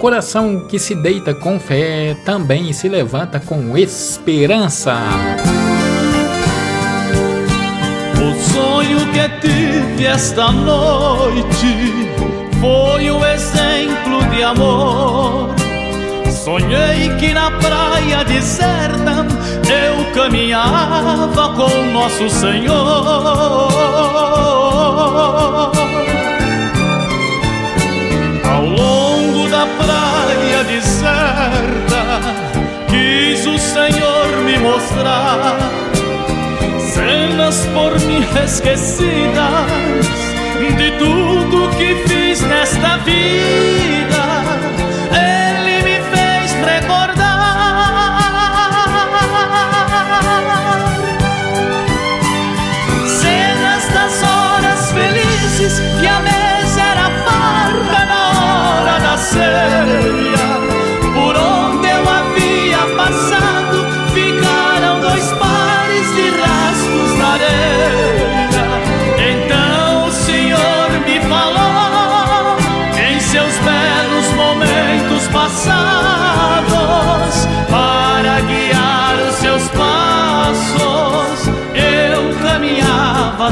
coração que se deita com fé também se levanta com esperança. O sonho que tive esta noite foi o exemplo de amor. Sonhei que na praia deserta eu caminhava com Nosso Senhor. cenas por mi esquecida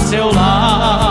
seu lar.